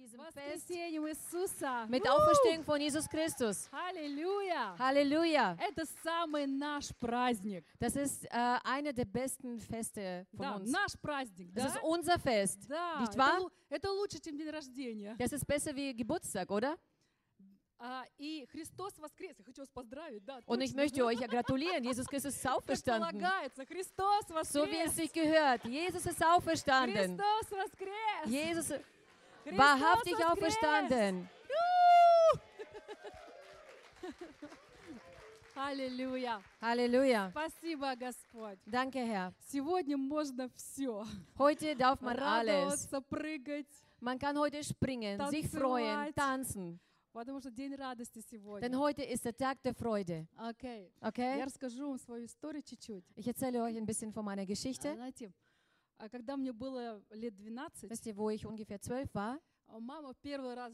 diesem Fest воскресением Иисуса. mit У! Auferstehung von Jesus Christus. Аллилуйя! Halleluja. Это самый наш праздник. Das ist äh, eine der besten Feste von Да, uns. наш праздник, Das да? ist unser Fest. Да, Nicht это, wahr? лу- это лучше, чем день рождения. Das ist besser wie Geburtstag, oder? А, и Христос воскрес. Я хочу вас поздравить, да, Und ich точно. möchte euch ja gratulieren. Jesus Christus ist Как auferstanden. полагается, Христос So wie es воскрес. sich gehört. Jesus ist auferstanden. Христос воскрес. Jesus Христос wahrhaftig воскрес. auferstanden. Аллилуйя. Halleluja. Спасибо, Господь. Danke, Herr. Сегодня можно все. Heute darf man alles. Радоваться, прыгать, Man kann heute springen, sich freuen, Tanzeweit. tanzen. потому что день радости Denn сегодня. heute ist der Tag der Freude. Окей. Okay? Я расскажу вам свою историю чуть-чуть. Ich erzähle euch ein bisschen von meiner А, Geschichte. Знаете, а когда мне было лет 12, Wisst ihr, wo ich ungefähr zwölf war? а мама первый раз,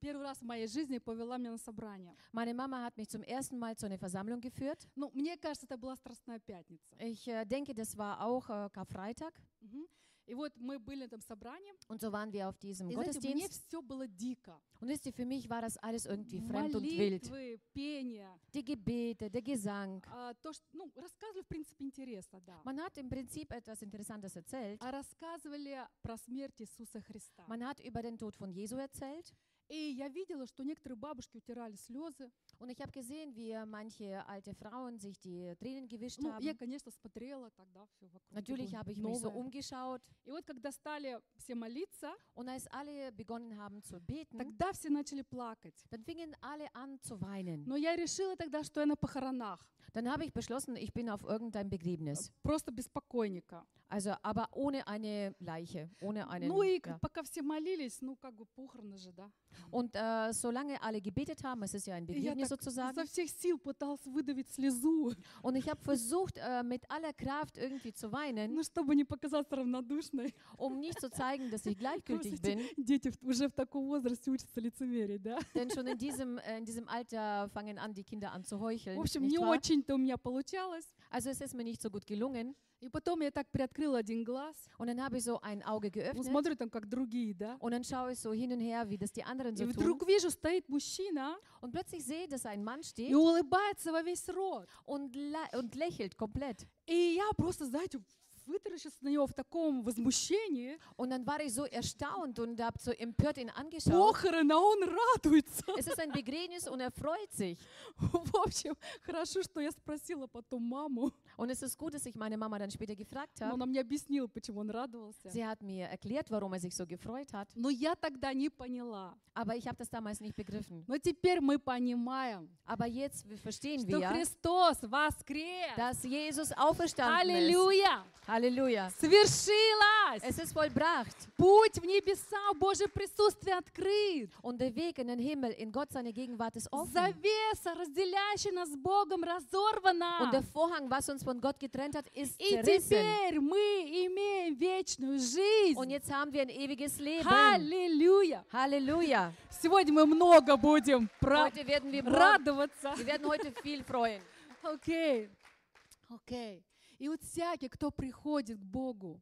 первый раз в моей жизни повела меня на собрание. Meine Mama hat mich zum ersten Mal zu einer Versammlung geführt. Ну, мне кажется, это была Страстная Пятница. Ich äh, denke, das war auch äh, Karfreitag. Мгм. И вот мы были на этом собрании. Und so waren wir auf diesem И знаете, мне Gottesdienst. все было дико. Und wisst ihr, für mich war das alles irgendwie fremd und wild. Молитвы, пение. Die Gebete, der Gesang. а, то, что, ну, рассказывали, в принципе, интересно, да. Man hat im Prinzip etwas Interessantes erzählt. А рассказывали про смерть Иисуса Христа. Man hat über den Tod von Jesu erzählt. И я видела, что некоторые бабушки утирали слезы. Und ich habe gesehen, wie manche alte Frauen sich die Tränen gewischt Ну, я, haben. конечно, смотрела тогда все вокруг. Natürlich habe ich mich so новое. umgeschaut. И вот когда стали все молиться, Und als alle begonnen haben zu beten, тогда все начали плакать. dann fingen alle an zu weinen. Но я решила тогда, что я на похоронах. Dann habe ich beschlossen, ich bin auf irgendein Begräbnis. Просто без покойника. Also, aber ohne eine Leiche, ohne einen. Ну и ja. пока все молились, ну как бы похороны же, да. Und äh, solange alle gebetet haben, es ist ja ein И я Begräbnis так sozusagen. изо всех сил пыталась выдавить слезу, Und ich habe versucht, äh, mit aller Kraft irgendwie zu weinen, ну чтобы не показаться равнодушной. um nicht zu zeigen, dass ich gleichgültig Просто bin. эти дети в- уже в таком возрасте учатся лицемерить, да. Denn schon in diesem, äh, in diesem Alter fangen an, die Kinder an zu heucheln. В общем, Nicht не wahr? очень-то у меня получалось. Also es ist mir nicht so gut gelungen. И потом я так приоткрыла один глаз, Und dann habe ich so ein Auge ну, geöffnet смотрю там, как другие, да. und dann schaue ich so hin und her, wie das die anderen И so tun. вдруг вижу, стоит мужчина Und plötzlich sehe, dass ein Mann и steht улыбается во весь рот. und, la- und lächelt komplett. И я просто, знаете, вытаращилась на него в таком возмущении. Und dann war ich so erstaunt und habe so empört ihn angeschaut. Похороны, а он радуется. Es ist ein Begräbnis und er freut sich. В общем, хорошо, что я спросила потом маму. Und es ist gut, dass ich meine Mama dann später gefragt Но habe. она мне объяснила, почему он радовался. Sie hat mir erklärt, warum er sich so gefreut hat. Но я тогда не поняла. Aber ich habe das damals nicht begriffen. Но теперь мы понимаем, Aber jetzt verstehen что wir, Христос воскрес. dass Jesus auferstanden ist. Аллилуйя! Halleluja. Свершилось! Es ist vollbracht. Путь в небеса, в Божье присутствие открыт. Und der Weg in den Himmel, in Gott seine Gegenwart ist offen. Завеса, разделяющая нас с Богом, разорвана. Und der Vorhang, was uns von Gott getrennt hat, ist И zerrissen. теперь мы имеем вечную жизнь. Und jetzt haben wir ein ewiges Leben. Аллилуйя! Halleluja. Сегодня мы много будем Heute werden wir радоваться. wir werden heute viel freuen. Окей. Окей. И вот всякий, кто приходит к Богу,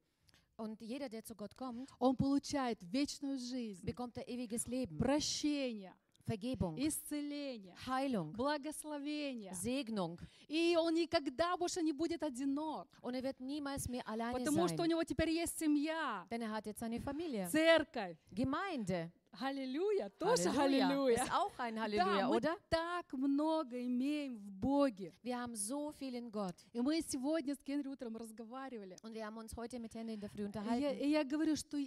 Und jeder, der zu Gott kommt, он получает вечную жизнь, bekommt er ewiges Leben, прощение, Vergebung, исцеление, Heilung, благословение. Segnung. И он никогда больше не будет одинок, Und er wird niemals mehr alleine потому что у sein. него теперь есть семья, Denn er hat jetzt eine Familie. церковь. Gemeinde. Аллилуйя, тоже аллилуйя. Ist auch ein Да, Halleluja, мы oder? так много имеем в Боге. Wir haben so viel in Gott. И мы сегодня с Генри утром разговаривали. Und wir haben uns heute mit in der Früh И я, и я говорю, что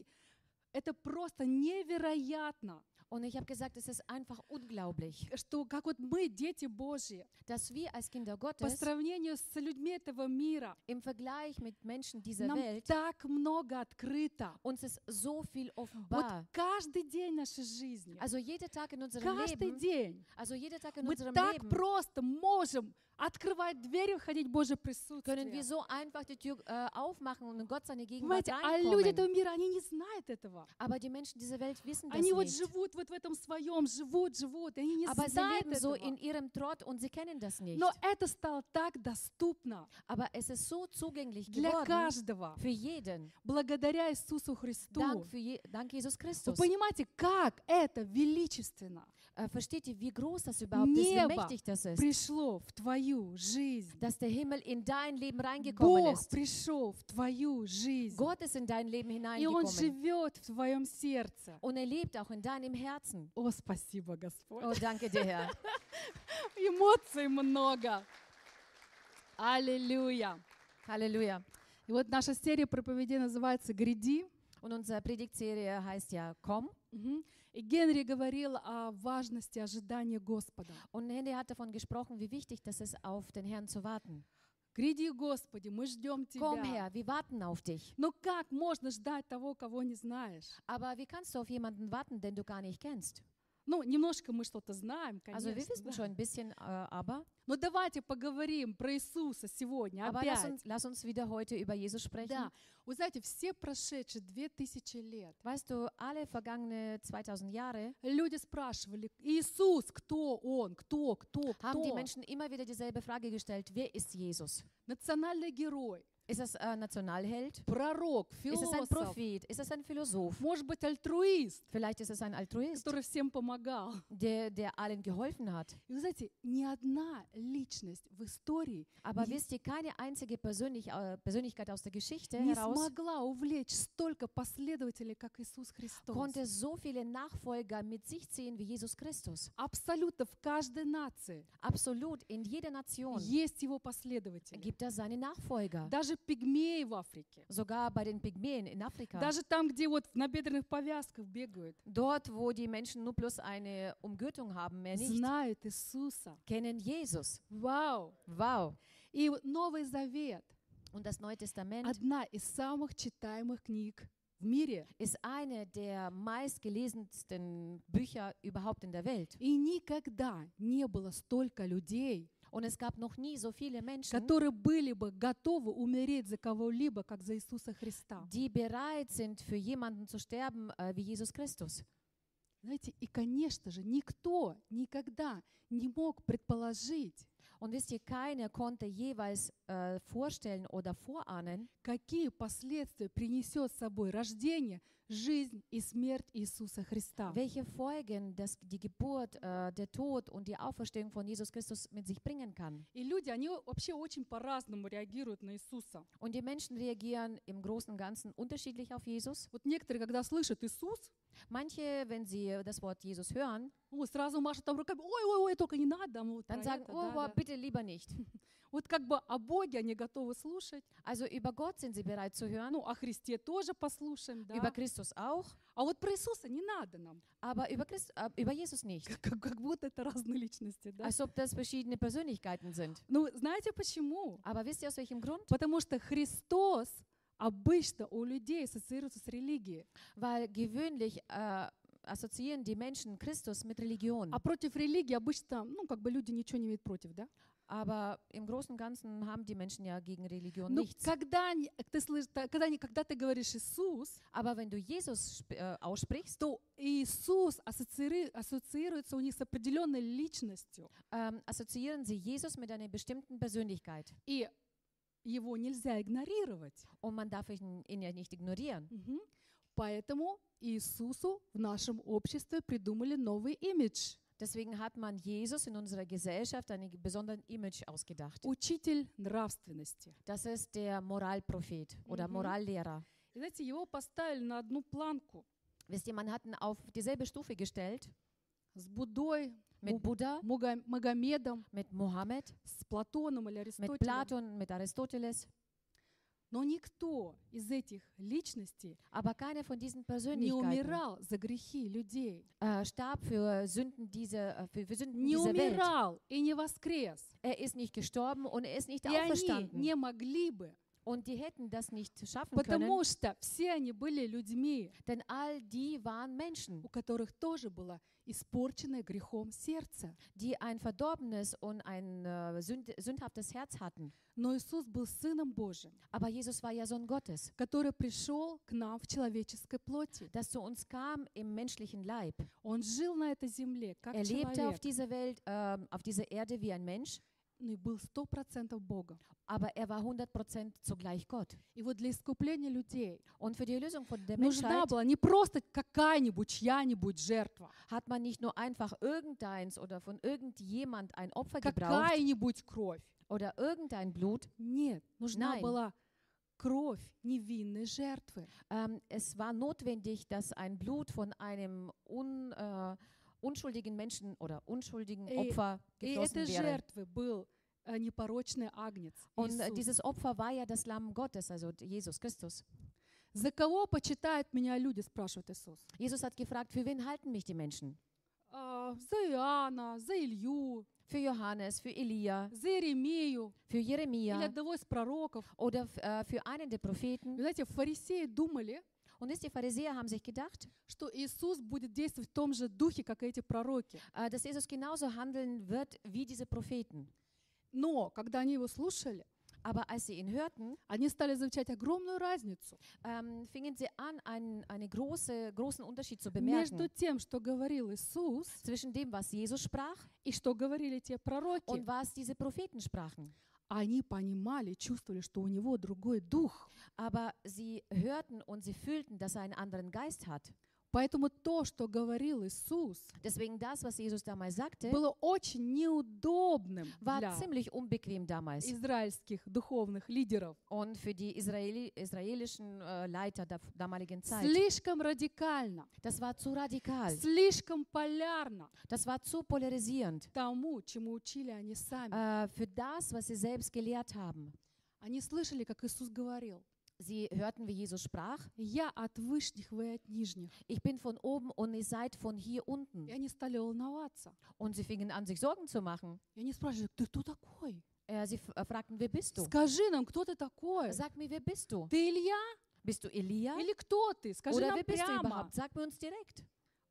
это просто невероятно, Und ich habe gesagt, es ist einfach unglaublich, что как вот мы, дети Божьи, dass wir als Kinder по Gottes сравнению с людьми этого мира, im Vergleich mit Menschen dieser нам Welt так много открыто. uns ist so viel Вот offenbar. каждый день нашей жизни, Also jeder Tag in unserem каждый Leben, день also jeder Tag in мы unserem так Leben просто можем открывать двери, входить в Божье Können wir присутствие. so einfach die Tür äh, aufmachen und in Gott seine Gegenwart Понимаете, а люди этого мира, они не знают этого. Aber die Menschen dieser Welt wissen das Они вот nicht. живут вот в этом своем, живут, живут, и они не Aber sie знают leben so этого. in ihrem Trott und sie kennen das nicht. Но это стало так доступно Aber es ist so zugänglich для geworden каждого, für jeden. благодаря Иисусу Христу. Dank, für je, dank Jesus Вы Christus. понимаете, как это величественно Äh, versteht ihr, wie groß das überhaupt ist, wie Небо mächtig das ist? пришло в твою жизнь. Dass der Himmel in dein Leben reingekommen Бог ist. пришел в твою жизнь. Gott ist in dein Leben И Он hineingekommen. живет в твоем сердце. Und er lebt auch in deinem Herzen. О, спасибо, Господь. Oh, danke dir, Herr. Эмоций много. Аллилуйя. Halleluja. И вот наша серия проповедей называется «Гряди». Und unsere Predigtserie heißt ja Komm. Мгм. И Генри говорил о важности ожидания Господа. Und Henry hat davon gesprochen, wie wichtig das ist, auf den Herrn zu warten. Гряди, Господи, мы ждем Komm Тебя. her, wir warten auf dich. Но как можно ждать того, кого не знаешь? Aber wie kannst du auf jemanden warten, den du gar nicht kennst? Ну, немножко мы что-то знаем, Also wir конечно. wissen да. schon ein bisschen, äh, aber, Но давайте поговорим про Иисуса сегодня aber lass, опять. uns, lass uns wieder heute über Jesus sprechen. Да, вы знаете, все прошедшие две тысячи лет Weißt du, alle vergangene 2000 Jahre люди спрашивали, Иисус, кто Он, кто, кто, haben die кто? Menschen immer wieder dieselbe Frage gestellt, wer ist Jesus? Национальный герой, Ist das ein Nationalheld? пророк, Ist es ein философ, Prophet? Ist es ein Philosoph? может быть, альтруист, Vielleicht ist es ein Altruist, который всем помогал. der, der allen geholfen hat. И вы знаете, ни одна личность в истории Aber Je- wisst ihr, keine einzige Persönlich, äh, Persönlichkeit aus der Geschichte не heraus смогла увлечь столько последователей, как Иисус Христос. konnte so viele Nachfolger mit sich ziehen wie Jesus Christus. Абсолютно в каждой нации Absolut, in jeder Nation есть его последователи. gibt es seine Nachfolger. Даже пигмеи в Африке. Sogar bei den Pygmäen in Afrika. Даже там, где вот в набедренных повязках бегают, Dort, wo die Menschen nur plus eine Umgürtung haben, mehr nicht, знают Иисуса. kennen Jesus. Вау! Wow. И Новый Завет Und das Neue Testament одна из самых читаемых книг в мире. ist eine der meistgelesensten Bücher überhaupt in der Welt. И никогда не было столько людей, Und es gab noch nie so viele Menschen, которые были бы готовы умереть за кого-либо, как за Иисуса Христа. die bereit sind, für jemanden zu sterben äh, wie Jesus Christus. Знаете, и, конечно же, никто никогда не мог предположить, Und wisst ihr, keiner konnte jeweils äh, vorstellen oder vorahnen, какие последствия принесет с собой рождение, жизнь и смерть Иисуса Христа. welche Folgen das, die Geburt, äh, der Tod und die Auferstehung von Jesus Christus mit sich bringen kann. И люди, они вообще очень по-разному реагируют на Иисуса. Und die Menschen reagieren im Großen und Ganzen unterschiedlich auf Jesus. Вот некоторые, когда слышат Иисус, Manche, wenn sie das Wort Jesus hören, ну, сразу машут там руками, ой-ой-ой, только не надо. там вот dann про sagen, это, oh, да, aber да». bitte lieber nicht. Вот как бы о Боге они готовы слушать, Also über Gott sind sie bereit zu hören, ну, о Христе тоже послушаем, да. über Christus auch, А вот про Иисуса не надо нам, aber über, Christ, äh, über Jesus nicht. как, как будто это разные личности, да. Als ob das verschiedene Persönlichkeiten sind. Ну, знаете почему? Aber wisst ihr aus welchem Grund? Потому что Христос обычно у людей ассоциируется с религией, Weil gewöhnlich äh, assoziieren die Menschen Christus mit Religion. а против религии обычно, ну, как бы люди ничего не имеют против, да? Aber im Großen und Ganzen haben die Menschen ja gegen Religion Но nichts. когда, ты слышишь, когда, когда ты говоришь Иисус, Aber wenn du Jesus äh, aussprichst, то Иисус ассоциирует- ассоциируется у них с определенной личностью, ähm, assoziieren sie Jesus mit einer bestimmten Persönlichkeit. и его нельзя игнорировать. Und man darf ihn, ihn ja nicht ignorieren. Мгм. Поэтому Иисусу в нашем обществе придумали новый имидж. Deswegen hat man Jesus in unserer Gesellschaft einen besonderen Image ausgedacht. Учитель нравственности. Das ist der Moralprophet oder Mhm. Morallehrer. И знаете, его поставили на одну планку Wisst ihr, man hat ihn auf dieselbe Stufe gestellt с Буддой, mit Му- Buddha, Муга- Магомедом, mit Mohammed, с Платоном или mit Аристотелем. Platon, mit Aristoteles. Но никто из этих личностей Aber keine von diesen не Persönlichkeiten умирал за грехи людей. äh, starb für Sünden, diese, äh, für, für Sünden Не dieser Welt. умирал и не воскрес. Er ist nicht gestorben und er ist nicht И они auferstanden. не могли бы, Und die hätten das nicht schaffen können, потому что все они были людьми, denn all die waren Menschen, у которых тоже была испорченное грехом сердце. die ein verdorbenes und ein äh, sünd, sündhaftes Herz hatten. Но Иисус был Сыном Божьим, Aber Jesus war ja Sohn Gottes, который пришел к нам в человеческой плоти. das zu uns kam im menschlichen Leib. Он жил на этой земле как Er lebte auf человек, dieser Welt, ähm, auf dieser Erde wie ein Mensch, но и был сто процентов Богом. aber er war 100% zugleich Gott. И вот для искупления людей Und für die Erlösung von der нужна Menschheit была не просто какая-нибудь, чья-нибудь жертва, hat man nicht nur einfach irgendeins oder von irgendjemand ein Opfer gebraucht какая-нибудь кровь. oder irgendein Blut. Нет, нужна Nein. была кровь невинной жертвы. Ähm, es war notwendig, dass ein Blut von einem un, äh, unschuldigen Menschen oder unschuldigen Ey, Opfer И geflossen этой wäre. жертвой был э, непорочный агнец. Und äh, Иисус. dieses Opfer war ja das Lamm Gottes, also Jesus Christus. За кого почитают меня люди, спрашивает Иисус. Jesus hat gefragt, für wen halten mich die Menschen? «А, за Иоанна, за Илью, Für Johannes, für Elia, за Иеремию für или Jeremia одного из пророков. oder äh, für einen der Propheten. Вы знаете, фарисеи думали, Und wisst ihr, Pharisäer haben sich gedacht, что Иисус будет действовать в том же духе, как эти пророки. äh, dass Jesus genauso handeln wird wie diese Propheten. Но когда они его слушали, Aber als sie ihn hörten, они стали замечать огромную разницу ähm, fingen sie an, einen, einen große, großen Unterschied zu между bemerken тем, что говорил Иисус, zwischen dem, was Jesus sprach и что говорили те пророки. und was diese Propheten sprachen. Они понимали, чувствовали, что у него другой дух. Aber sie hörten und sie fühlten, dass er einen anderen Geist hat. Поэтому то, что говорил Иисус, Deswegen das, was Jesus damals sagte, было очень неудобным war для ziemlich unbequem damals. израильских духовных лидеров. Und für die Israeli israelischen äh, Leiter der damaligen Zeit. Слишком радикально, Das war zu radikal. слишком полярно Das war zu polarisierend. тому, чему учили они сами. Äh, für das, was sie selbst gelehrt haben. Они слышали, как Иисус говорил, Sie hörten, wie Jesus sprach, «Я от вышних, вы от нижних». ich bin von oben und ihr seid von hier И unten. они стали волноваться. Und sie fingen an, sich Sorgen zu machen. И они спрашивали, ты кто такой? Äh, sie äh, fragten, wer bist du? Скажи нам, кто ты такой? Sag mir, wer bist du? Ты Илья Bist du Elia? или кто ты? Скажи Oder нам wer bist du прямо. überhaupt? Sag mir uns direkt.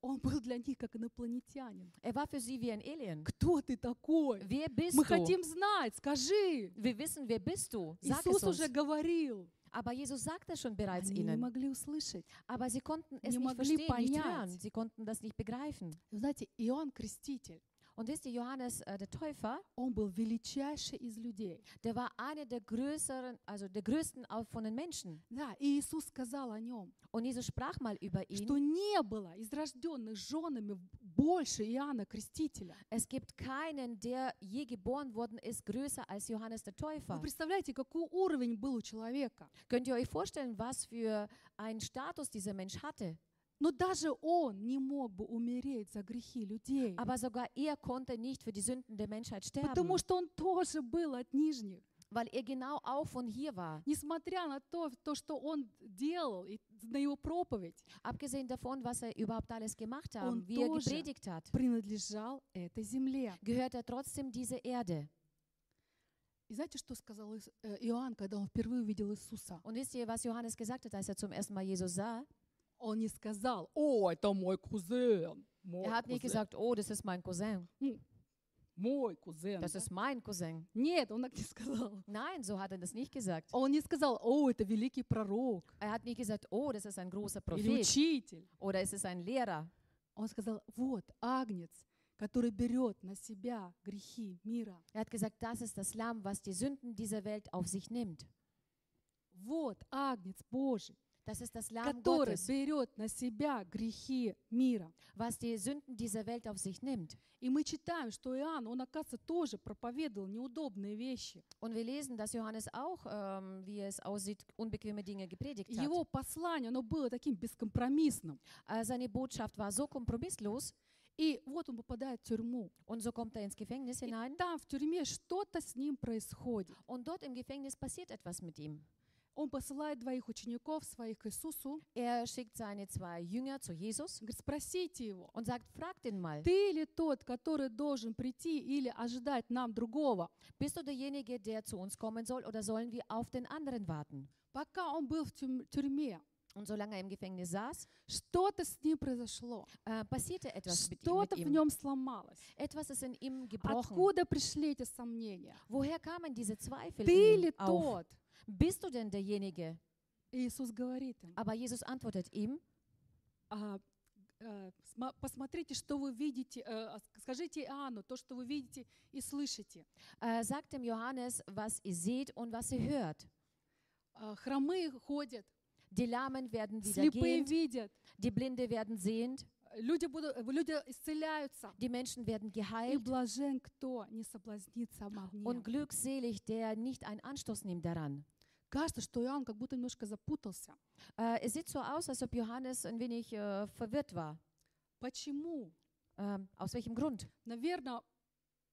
Он был для них как инопланетянин. Er war für sie wie ein Alien. Кто ты такой? Wer bist Мы du? хотим знать, скажи. Wir wissen, wer bist du? Sag Иисус уже говорил. Aber Jesus sagte schon bereits Они не ihnen. могли услышать. Aber sie konnten es Не nicht verstehen, nicht понять. hören. Sie konnten das nicht begreifen. Знаете, Иоанн Креститель, Und wisst ihr, Johannes äh, der Täufer, он был величайший из людей. der war einer der größeren, also der größten auch von den Menschen. Да, и Иисус сказал о нем, Und Jesus sprach mal über что ihn. не было из рожденных женами больше Иоанна Крестителя. Es gibt keinen, der je geboren worden ist, größer als Johannes der Вы Täufer. представляете, какой уровень был у человека? Könnt ihr euch vorstellen, was für einen Status dieser Mensch hatte? Но даже он не мог бы умереть за грехи людей, Aber sogar er konnte nicht für die Sünden der Menschheit потому sterben, что он тоже был от нижних. Weil er genau auch von hier war. Несмотря на то, то, что он делал, и на его проповедь, Abgesehen davon, was er überhaupt alles gemacht hat, Und wie er gepredigt hat, принадлежал этой земле. gehört er trotzdem dieser Erde. И знаете, что сказал э, Иоанн, когда он впервые увидел Иисуса? Und wisst ihr, was Johannes gesagt hat, als er zum ersten Mal Jesus sah? Он не сказал, о, это мой кузен. Мой Er hat nicht кузен, gesagt, oh, das ist mein Cousin, Мой кузен. das да?» ist mein Cousin. Нет, он так не сказал. Nein, so hat er das nicht gesagt. Он не сказал, о, это великий пророк Er hat nicht gesagt, oh, das ist ein großer или Prophet учитель. oder es ist ein Lehrer. Он сказал, вот агнец, который берет на себя грехи мира. Er hat gesagt, das ist das Lamm, was die Sünden dieser Welt auf sich nimmt. Вот агнец Божий, Das ist das Lamm который Gottes, берет на себя грехи мира. was die Sünden dieser Welt auf sich nimmt. И мы читаем, что Иоанн, он, оказывается, тоже проповедовал неудобные вещи. Und wir lesen, dass Johannes auch, ähm, wie es aussieht, unbequeme Dinge gepredigt hat. Его послание, оно было таким бескомпромиссным. Äh, Seine Botschaft war so kompromisslos И вот он попадает в тюрьму. und so kommt er ins Gefängnis И hinein. там, в тюрьме, что-то с ним происходит. Und dort im Gefängnis passiert etwas mit ihm. Он посылает двоих учеников своих к Иисусу. Er schickt seine zwei Jünger zu Jesus Говорит, спросите его, und sagt, fragt ihn mal, ты ли тот, который должен прийти или ожидать нам другого? bist du derjenige, der zu uns kommen soll oder sollen wir auf den anderen warten? Пока он был в тюрь- тюрьме, Und solange er im Gefängnis saß, что-то с ним произошло. äh, passierte etwas mit, ihm- Что-то mit в ihm. нем сломалось. Etwas ist in ihm gebrochen. Откуда пришли эти сомнения? Woher kamen diese Zweifel Ты ли auf? тот? Bist du denn derjenige? И Иисус говорит им, Aber Jesus antwortet ihm, «А, э, сма- посмотрите, что вы видите, э, а, ск- скажите Иоанну то, что вы видите и слышите. äh, sagt dem Johannes, was ihr seht und was ihr hört. А, Хромые ходят, Die Lahmen werden wieder слепые gehend, видят, die Blinde werden sehend, люди, будут, э, люди исцеляются. die Menschen werden И geheilt блажен, кто не соблазнится und обманем. glückselig, der nicht einen Anstoß nimmt daran. Кажется, что Иоанн как будто немножко запутался. Äh, es sieht so aus, als ob Johannes ein wenig äh, verwirrt war. Почему? Ähm, aus welchem Grund? Наверное,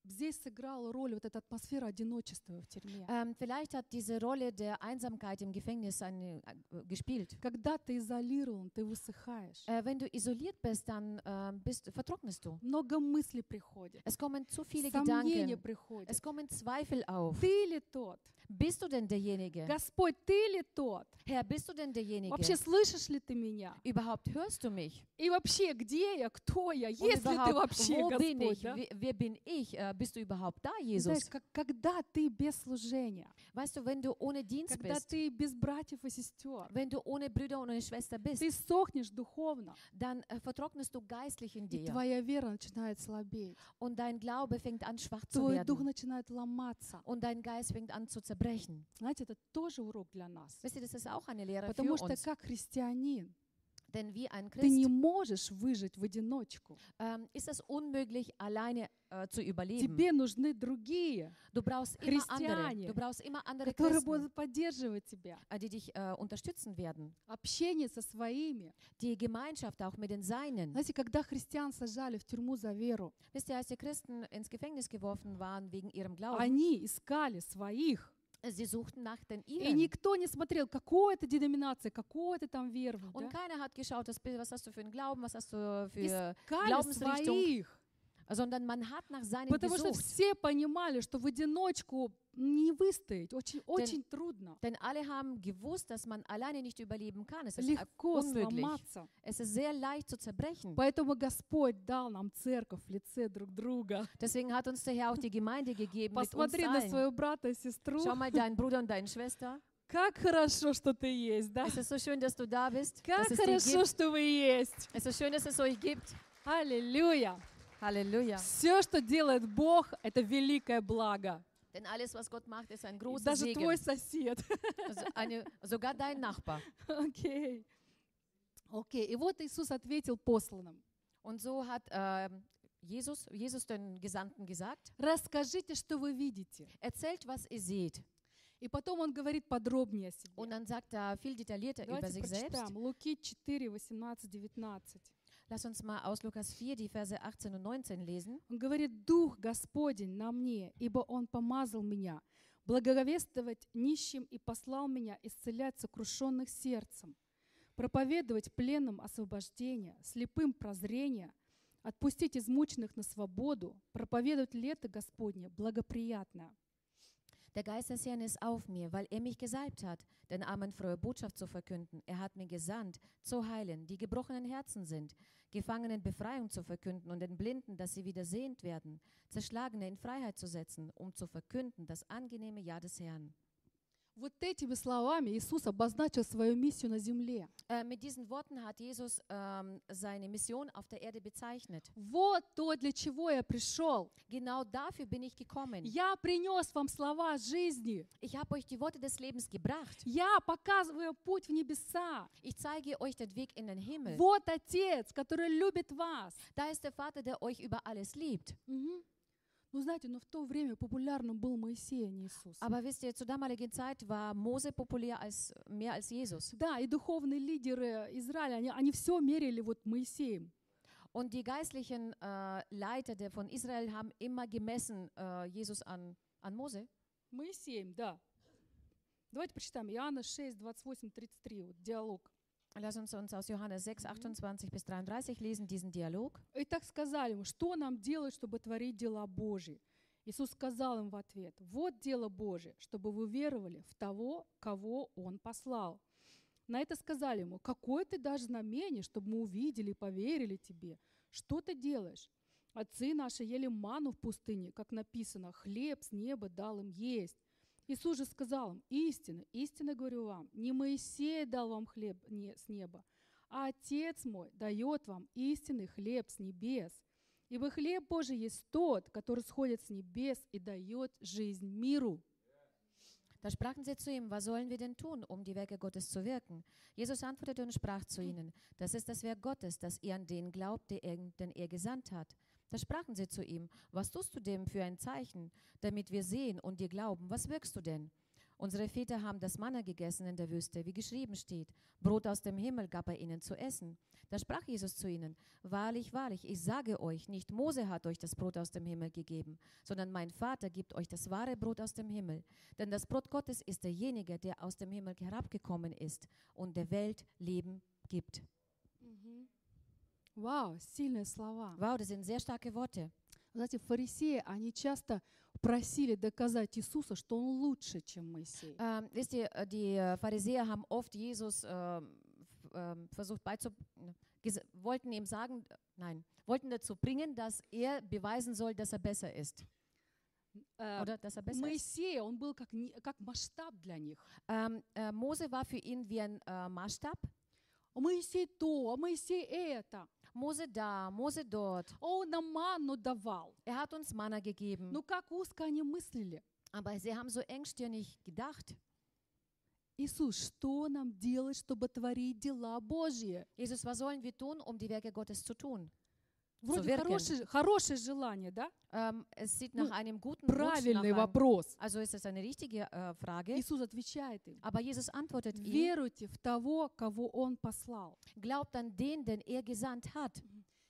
здесь сыграла роль вот эта атмосфера одиночества в тюрьме. Ähm, vielleicht hat diese Rolle der Einsamkeit im Gefängnis eine, äh, gespielt. Когда ты изолирован, ты высыхаешь. Äh, wenn du isoliert bist, dann ähm, bist, vertrocknest du. Много мыслей приходит. Es kommen zu viele Сомнения Gedanken. приходят. Es kommen Zweifel auf. Ты ли тот? Bist du denn derjenige? Господь, ты ли тот? Herr, bist du denn derjenige? Вообще слышишь ли ты меня? Überhaupt hörst du mich? И вообще, где я? Кто я? Und Есть ли ты вообще, wo bin Господь? ich? да? Wer, bin ich? Äh, bist du überhaupt da, Знаешь, Jesus? как, когда ты без служения, Weißt du, wenn du ohne Dienst когда bist, ты без братьев и сестер, wenn du ohne Brüder und ohne Schwester bist, ты сохнешь духовно, dann äh, vertrocknest du geistlich in и dir. твоя вера начинает слабеть. Und dein Glaube fängt an, schwach zu Твой дух werden. начинает ломаться. Und dein Geist fängt an zu zerbrechen. Знаете, это тоже урок для нас. Wisst ihr, das ist auch eine Lehre für Потому что uns. как христианин Denn wie ein ты не Christ можешь выжить в одиночку. ähm, ist es unmöglich, alleine äh, zu überleben. Тебе нужны другие, Du brauchst immer andere. Христиане, Du brauchst immer andere которые Christen, будут поддерживать тебя. äh, die dich äh, unterstützen werden. Общение со своими. Die Gemeinschaft auch mit den Seinen. Знаете, когда христиан сажали в тюрьму за веру, Wisst ihr, als die Christen ins Gefängnis geworfen waren wegen ihrem Glauben, они искали своих. Sie suchten nach den И ihren. никто не смотрел, какой это деноминация, какой это там веру. Und да? keiner hat geschaut, was, was hast du für einen Glauben, was hast du für, Искали Glaubensrichtung. своих. Sondern man hat nach seinen Потому что gesucht. все понимали, что в одиночку не выстоять. Очень, очень трудно. Denn alle haben gewusst, dass man alleine nicht überleben kann. Es ist Легко unmöglich. сломаться. Es ist sehr leicht zu zerbrechen. Поэтому Господь дал нам церковь в лице друг друга. Deswegen hat uns der Herr auch die Gemeinde gegeben mit uns Посмотри на своего брата и сестру. Schau mal deinen Bruder und deine Schwester. Как хорошо, что ты есть, да? Es ist so schön, dass du da bist, Как dass es хорошо, что вы есть. Es ist schön, dass es euch gibt. Аллилуйя. Halleluja. Все, что делает Бог, это великое благо. Denn alles, was Gott macht, ist ein großer Даже Segen. твой сосед. Also eine, sogar dein Nachbar. Окей. Окей. И вот Иисус ответил посланным. Und so hat ähm, Jesus, Jesus den Gesandten gesagt, Расскажите, что вы видите. erzählt, was ihr seht. И потом он говорит подробнее о себе. Und dann sagt er viel detaillierter über Давайте sich selbst. прочитаем. Луки 4, 18, 19. Lass uns mal aus Lukas 4 die Verse 18 und 19 lesen. Он говорит, «Дух Господень на мне, ибо Он помазал меня, благовествовать нищим и послал меня исцелять сокрушенных сердцем, проповедовать пленным освобождение, слепым прозрение, отпустить измученных на свободу, проповедовать лето Господне благоприятное». Der Geist des Herrn ist auf mir, weil er mich gesalbt hat, den Armen frohe Botschaft zu verkünden. Er hat mir gesandt, zu heilen, die gebrochenen Herzen sind, Gefangenen Befreiung zu verkünden und den Blinden, dass sie wieder sehend werden, Zerschlagene in Freiheit zu setzen, um zu verkünden das angenehme Ja des Herrn. Вот этими словами Иисус обозначил свою миссию на земле. Äh, mit diesen Worten hat Jesus ähm, seine Mission auf der Erde bezeichnet. Вот то, для чего я пришел. Genau dafür bin ich gekommen. Я принес вам слова жизни. Ich habe euch die Worte des Lebens gebracht. Я показываю путь в небеса. Ich zeige euch den Weg in den Himmel. Вот Отец, который любит вас. Da ist der Vater, der euch über alles liebt. Мгм. Ну, знаете, но в то время популярным был Моисей, а не Иисус. Aber wisst ihr, zur damaligen Zeit war Mose populär als, mehr als Jesus. Да, и духовные лидеры Израиля, они, они все мерили вот Моисеем. Und die geistlichen äh, Leiter der von Israel haben immer gemessen äh, Jesus an, an Mose. Моисеем, да. Давайте прочитаем. Иоанна 6, 28, 33, вот диалог. Lass uns uns aus Johannes 6, 28 bis 33 lesen, diesen Dialog. И так сказали ему, что нам делать, чтобы творить дела Божьи? Иисус сказал им в ответ, вот дело Божие, чтобы вы веровали в того, кого Он послал. На это сказали ему, какое ты дашь знамение, чтобы мы увидели и поверили тебе? Что ты делаешь? Отцы наши ели ману в пустыне, как написано, хлеб с неба дал им есть. Иисус же сказал им, истинно, истинно говорю вам, не Моисей дал вам хлеб с неба, а Отец мой дает вам истинный хлеб с небес. Ибо хлеб Божий есть тот, который сходит с небес и дает жизнь миру. Da sprachen sie zu ihm, was sollen wir denn tun, um die Werke Gottes zu wirken? Jesus antwortete und sprach zu ihnen, das ist das Werk Gottes, dass ihr an den glaubt, er, den er gesandt hat. Da sprachen sie zu ihm, was tust du dem für ein Zeichen, damit wir sehen und dir glauben, was wirkst du denn? Unsere Väter haben das Manna gegessen in der Wüste, wie geschrieben steht. Brot aus dem Himmel gab er ihnen zu essen. Da sprach Jesus zu ihnen, Wahrlich, wahrlich, ich sage euch, nicht Mose hat euch das Brot aus dem Himmel gegeben, sondern mein Vater gibt euch das wahre Brot aus dem Himmel. Denn das Brot Gottes ist derjenige, der aus dem Himmel herabgekommen ist und der Welt Leben gibt. Вау, сильные слова. Wow, das sind sehr starke Worte. Знаете, фарисеи, они часто просили доказать Иисуса, что Он лучше, чем Моисей. Ähm, wisst ihr, äh, die äh, Pharisäer haben oft Jesus ähm, ähm, versucht beizu wollten ihm sagen, äh, nein, wollten dazu bringen, dass er beweisen soll, dass er besser ist. Э, Oder dass er besser ist. Моисей, он был как, как масштаб для них. Ähm, äh, Mose war für ihn wie ein äh, Maßstab. А Моисей то, а Моисей это. Mose da, Mose dort. Он нам манну давал. Er hat uns Manna gegeben. Ну как узко они мыслили. Aber sie haben so engstirnig gedacht. Иисус, что нам делать, чтобы творить дела Божьи? Jesus, was sollen wir tun, um die Werke Gottes zu tun? Вроде wirken. хорошее, хорошее желание, да? Ähm, es sieht Ну, nach einem guten Wunsch Правильный einem, вопрос. Also ist es eine richtige äh, Frage. Иисус отвечает им. Aber Jesus antwortet ihm, Веруйте в того, кого Он послал. glaubt an den, den er gesandt hat.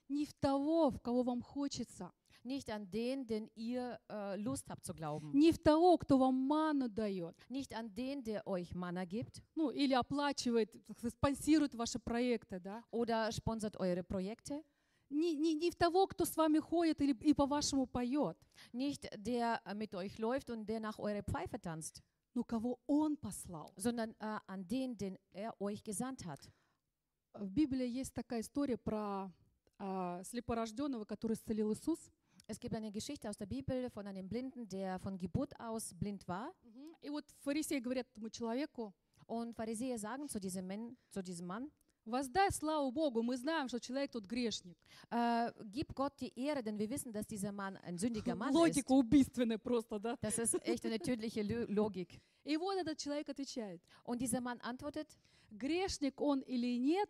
Не в того, в кого вам хочется. Nicht an den, den ihr äh, Lust habt zu glauben. Не в того, кто вам ману дает. Nicht an den, der euch Manna gibt Ну, или оплачивает, спонсирует ваши проекты, да? oder sponsert eure Projekte. Не, не, не в того, кто с вами ходит или, и по-вашему поет. Nicht der äh, mit euch läuft und der nach eurer Pfeife tanzt, но кого Он послал. sondern äh, an den, den er euch gesandt hat. В Библии есть такая история про а, слепорожденного, который исцелил Иисус. Es gibt eine Geschichte aus der Bibel von einem Blinden, der von Geburt aus blind war. И вот фарисеи говорят этому человеку, Und Pharisäer sagen zu diesem, Mann, zu diesem Mann, воздай славу Богу, мы знаем, что человек тут грешник. äh, gib Gott die Ehre, denn wir wissen, dass dieser Mann ein sündiger Mann ist. Логика убийственная просто, да? Das ist echt eine tödliche Logik. И вот этот человек отвечает, Und dieser Mann antwortet, грешник он или нет,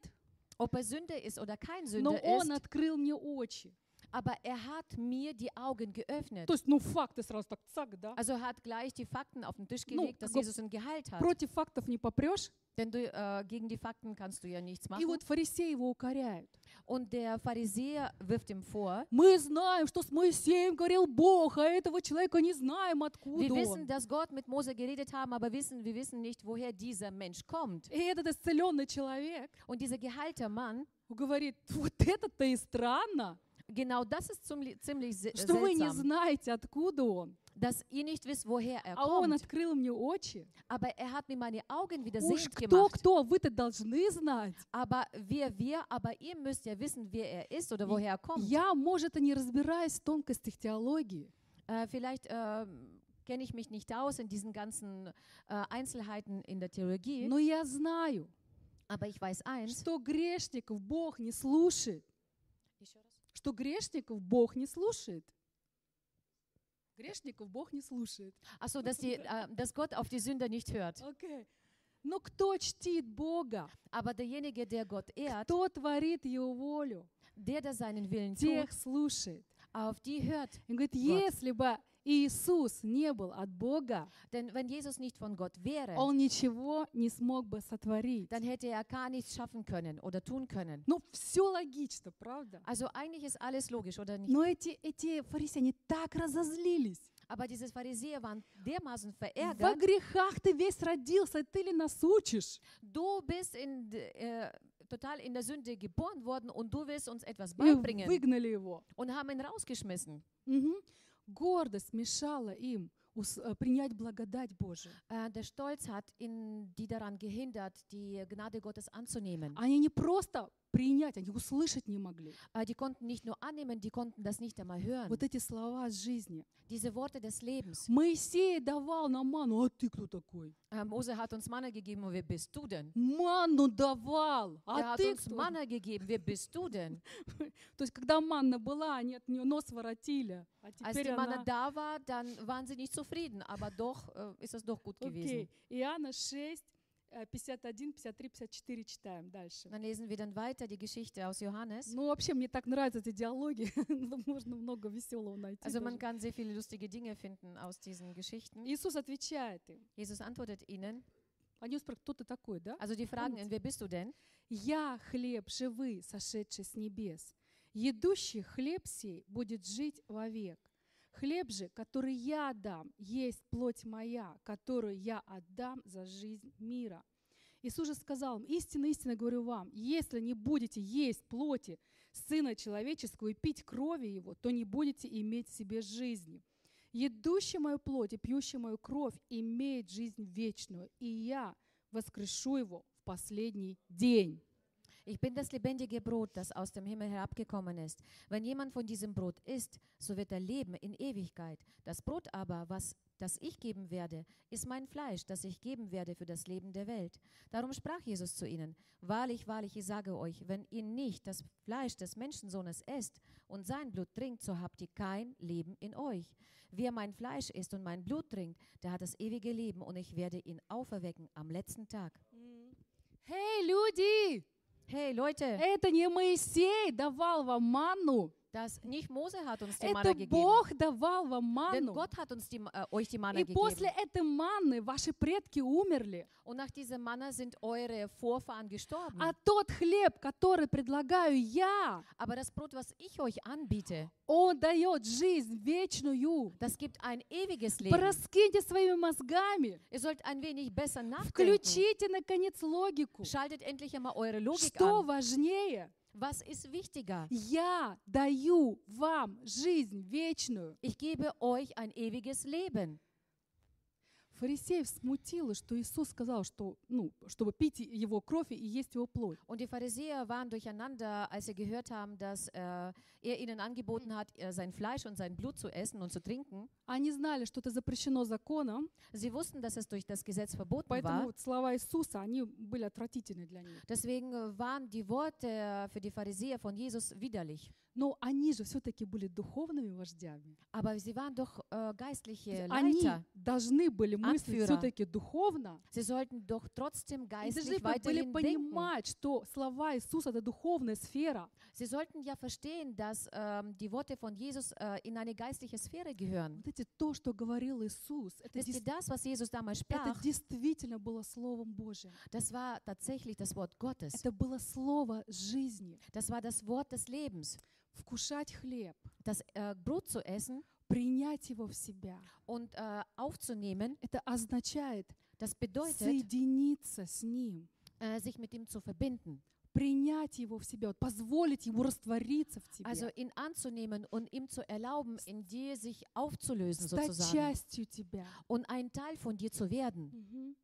ob er Sünde ist oder kein но Sünde он ist, открыл мне очи. Aber er hat mir die Augen geöffnet. То есть, ну, факты сразу так, цак, да? Also er hat gleich die Fakten auf den Tisch Ну, gelegt, dass как бы Jesus ihn geheilt hat. Против фактов не попрешь. Denn du, äh, gegen die Fakten kannst du ja nichts И machen. вот фарисеи его укоряют. Und der Pharisäer wirft ihm vor, Мы знаем, что с Моисеем говорил Бог, а этого человека не знаем, откуда wir wissen, dass Gott mit Mose geredet haben, aber wissen, wir wissen nicht, woher dieser Mensch kommt. И этот исцеленный человек Und dieser geheilte Mann, говорит, вот это-то и странно, genau das ist zum, ziemlich se- что вы не seltsam, знаете, откуда он. dass ihr nicht wisst, woher er А он kommt. открыл мне очи. Aber er hat mir meine Augen wieder Уж sehend кто, gemacht. кто, вы-то должны знать. Aber wir, wir, aber ihr müsst ja wissen, wer er ist oder woher er kommt. Я, может, и не разбираюсь в тонкостях теологии, Äh, vielleicht ähm, kenne ich mich nicht aus in diesen ganzen äh, Einzelheiten in der Theologie, но я знаю, aber ich weiß eins. что грешников Бог не слушает. Что грешников Бог не слушает. Грешников Бог не слушает. Achso, dass, die, äh, dass Gott auf die Sünder nicht hört. Окей. Но кто чтит Бога, Aber derjenige, der Gott ehrt, кто творит Его волю, der, der seinen Willen тех tut, слушает. auf die hört. Он говорит, если бы Иисус не был от Бога, Denn wenn Jesus nicht von Gott wäre, Он ничего не смог бы сотворить. dann hätte er gar nichts schaffen können oder tun können. Ну, все логично, правда? Also eigentlich ist alles logisch, oder nicht? Но эти, эти фарисеи, они так разозлились. Aber diese Pharisäer waren dermaßen Во verärgert. грехах ты весь родился, ты ли нас учишь? Du bist in, äh, total in der Sünde geboren worden und du willst uns etwas beibringen выгнали его. und haben ihn rausgeschmissen. Мгм. Гордость мешала им э, принять благодать Божию. Äh, der Stolz hat in die daran gehindert, die Gnade Gottes anzunehmen. Они не просто принять, они услышать не могли. Äh, die konnten nicht nur annehmen, die konnten das nicht einmal hören. Вот эти слова из жизни. Diese Worte des Lebens. Моисей давал нам ману, а ты кто такой? Äh, Mose hat uns Manna gegeben, und wer bist du denn? Ману давал, Er а hat ты uns кто? Manna gegeben, wer bist du denn? То есть, когда манна была, они от нее нос воротили. А Als die Manna она... da war, dann waren sie nicht zufrieden, aber doch äh, ist es doch gut gewesen. Окей. Иоанна 6, э, 51, 53, 54 читаем дальше. Dann lesen wir dann weiter die Geschichte aus Johannes. Ну, вообще, мне так нравятся эти диалоги. Ну, Можно много веселого найти. Also man kann sehr viele lustige Dinge finden aus diesen Geschichten. Иисус отвечает им. Jesus antwortet ihnen. Они спрашивают, кто ты такой, да? Also die fragen ihn, wer bist du denn? Я хлеб живый, сошедший с небес. Едущий хлеб сей будет жить вовек. Хлеб же, который я дам, есть плоть моя, которую я отдам за жизнь мира. Иисус же сказал им, истинно, истинно говорю вам, если не будете есть плоти Сына Человеческого и пить крови Его, то не будете иметь в себе жизни. Едущий мою плоть и пьющий мою кровь имеет жизнь вечную, и я воскрешу его в последний день. Ich bin das lebendige Brot, das aus dem Himmel herabgekommen ist. Wenn jemand von diesem Brot isst, so wird er leben in Ewigkeit. Das Brot aber, was das ich geben werde, ist mein Fleisch, das ich geben werde für das Leben der Welt. Darum sprach Jesus zu ihnen, Wahrlich, wahrlich, ich sage euch, wenn ihr nicht das Fleisch des Menschensohnes esst und sein Blut trinkt, so habt ihr kein Leben in euch. Wer mein Fleisch isst und mein Blut trinkt, der hat das ewige Leben und ich werde ihn auferwecken am letzten Tag. Hm. Hey, Ludi! Hey Leute, Это не Моисей давал вам манну. Das nicht Mose hat uns die Это Manna gegeben. Бог давал вам Denn манну. Gott hat uns die, äh, euch die Manna И после gegeben. этой манны ваши предки умерли. Und nach dieser Manna sind eure Vorfahren gestorben. А тот хлеб, который предлагаю я, Aber das Brot, was ich euch anbiete, он дает жизнь вечную. das gibt ein ewiges Leben. Пораскиньте своими мозгами. Ihr sollt ein wenig besser nachdenken. Включите, наконец, логику. Schaltet endlich einmal eure Logik Что an. важнее? Was ist wichtiger? Я даю вам жизнь вечную. Ich gebe euch ein ewiges Leben. Фарисеев смутило, что Иисус сказал, что, ну, чтобы пить его кровь и есть его плоть. Und die Pharisäer waren durcheinander, als sie gehört haben, dass äh, er ihnen angeboten hat, äh, sein Fleisch und sein Blut zu essen und zu trinken. Они знали, что это запрещено законом, Sie wussten, dass es durch das Gesetz verboten поэтому war. слова Иисуса, они были отвратительны для них. Deswegen äh, waren die Worte für die Pharisäer von Jesus widerlich. Но они же все-таки были духовными вождями. Aber sie waren doch äh, geistliche Они Leiter. должны были мыслить все-таки духовно. Sie sollten doch trotzdem geistlich бы- были weiterhin denken. понимать, что слова Иисуса — это духовная сфера. Sie sollten ja verstehen, dass ähm, die Worte von Jesus äh, in eine geistliche Sphäre gehören. Вот эти то, что говорил Иисус, это, дес- das, was Jesus damals это sprach, действительно было Словом Божьим. das war tatsächlich das Wort Gottes. Это было Слово жизни. Das war das Wort des Lebens. Вкушать хлеб, Das äh, Brot zu essen принять его в себя. und äh, aufzunehmen, Это означает das bedeutet, соединиться с Ним, äh, sich mit ihm zu verbinden. принять его в себя, позволить ему раствориться в тебе, Also ihn anzunehmen und ihm zu erlauben, in dir sich aufzulösen стать sozusagen частью тебя. und ein Teil von dir zu werden. Мгм.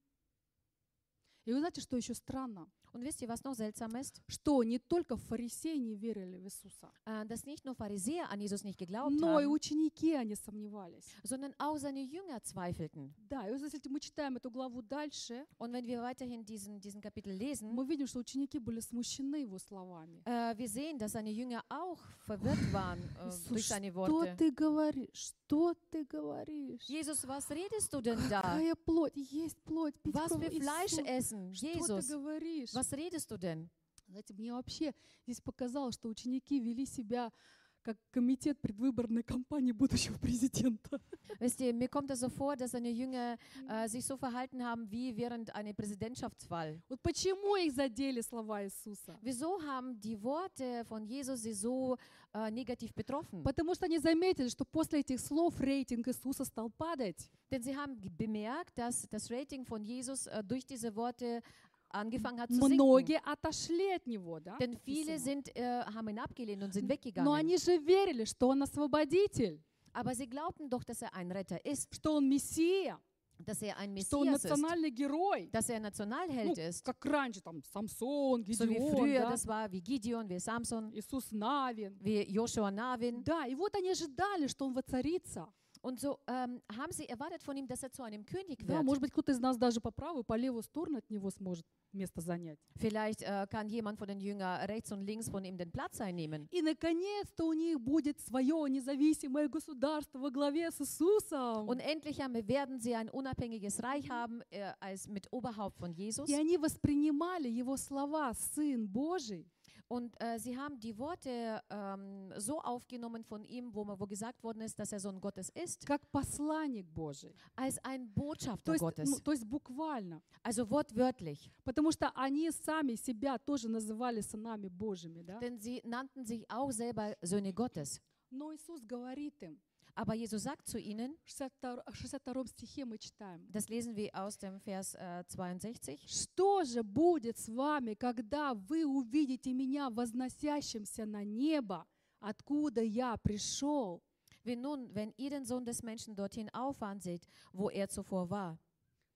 И вы знаете, что еще странно? Und wisst ihr, was noch seltsam ist? Что не только фарисеи не верили в Иисуса, Äh, dass nicht nur Pharisäer an Jesus nicht geglaubt но и haben, ученики, они сомневались. sondern auch seine Jünger zweifelten. Да, и вот если мы читаем эту главу дальше, Und wenn wir weiterhin diesen, diesen Kapitel lesen, мы видим, что ученики были смущены его словами. äh, wir sehen, dass seine Jünger auch verwirrt waren äh, Иисус, durch seine что Worte. ты говоришь? Что ты говоришь? Jesus, was redest du denn da? Какая плоть? Есть плоть, пить Was кровь. für Fleisch Иисус, essen? Что ты Jesus, говоришь? was redest du denn? Знаете, мне вообще здесь показалось, что ученики вели себя как комитет предвыборной кампании будущего президента. Wisst ihr, mir kommt es so vor, dass seine Jünger äh, sich so verhalten haben wie während einer Präsidentschaftswahl. Вот почему их задели слова Иисуса? Wieso haben die Worte von Jesus sie so äh, negativ betroffen? Потому что они заметили, что после этих слов рейтинг Иисуса стал падать. Denn sie haben bemerkt, dass das Rating von Jesus äh, durch diese Worte angefangen hat zu sinken. Многие отошли от него, да? Denn viele sind, äh, haben ihn abgelehnt und sind Но weggegangen. они же верили, что он освободитель. Aber sie glaubten doch, dass er ein Retter ist, что он Мессия, dass er ein что он Messias ist, национальный герой. dass er Ну, Nationalheld ist. как раньше, там, Самсон, So wie früher да, das war, wie Gideon, wie Samson, Иисус Навин. wie Joshua Navin. Да, и вот они ожидали, что он воцарится. Und so ähm, haben sie erwartet von ihm, dass er zu einem König Да, может быть, кто-то из нас даже по правую, по левую сторону от него сможет место занять. Vielleicht äh, kann jemand von den Jüngern rechts und links von ihm den Platz einnehmen. И, наконец-то, у них будет свое независимое государство во главе с Иисусом. Und endlich werden sie ein unabhängiges Reich haben äh, als mit Oberhaupt von Jesus. И они воспринимали его слова «Сын Божий» Und äh, sie haben die Worte ähm, so aufgenommen von ihm, wo, man- wo gesagt worden ist, dass er Sohn Gottes ist, как посланник Божий. als ein То Botschafter есть, ну, Gottes. то есть буквально. Also wortwörtlich. Потому что они сами себя тоже называли сынами Божьими. Да? Denn sie nannten sich auch selber Söhne Gottes. Но Иисус говорит им, Aber Jesus sagt zu ihnen, в 62, в 62 стихе мы читаем, das lesen wir aus dem Vers äh, 62, Что же будет с вами, когда вы увидите меня возносящимся на небо, откуда я пришел? wie nun, wenn ihr den Sohn des Menschen dorthin auffahren seht, wo er zuvor war.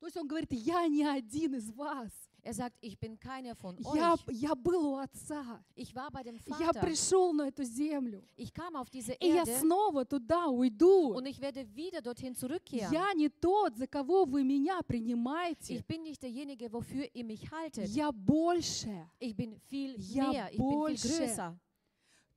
То есть он говорит, я не один из вас. Er sagt, ich bin keiner von Я, euch. я был у Отца. Ich war bei dem Я Vater. пришел на эту землю. Ich kam auf diese И я Erde снова туда уйду. und ich werde wieder dorthin zurückkehren. Я не тот, за кого вы меня принимаете. Ich bin nicht derjenige, wofür ihr mich haltet. Я больше. Ich bin viel Ja, mehr, ich bin viel больше. größer.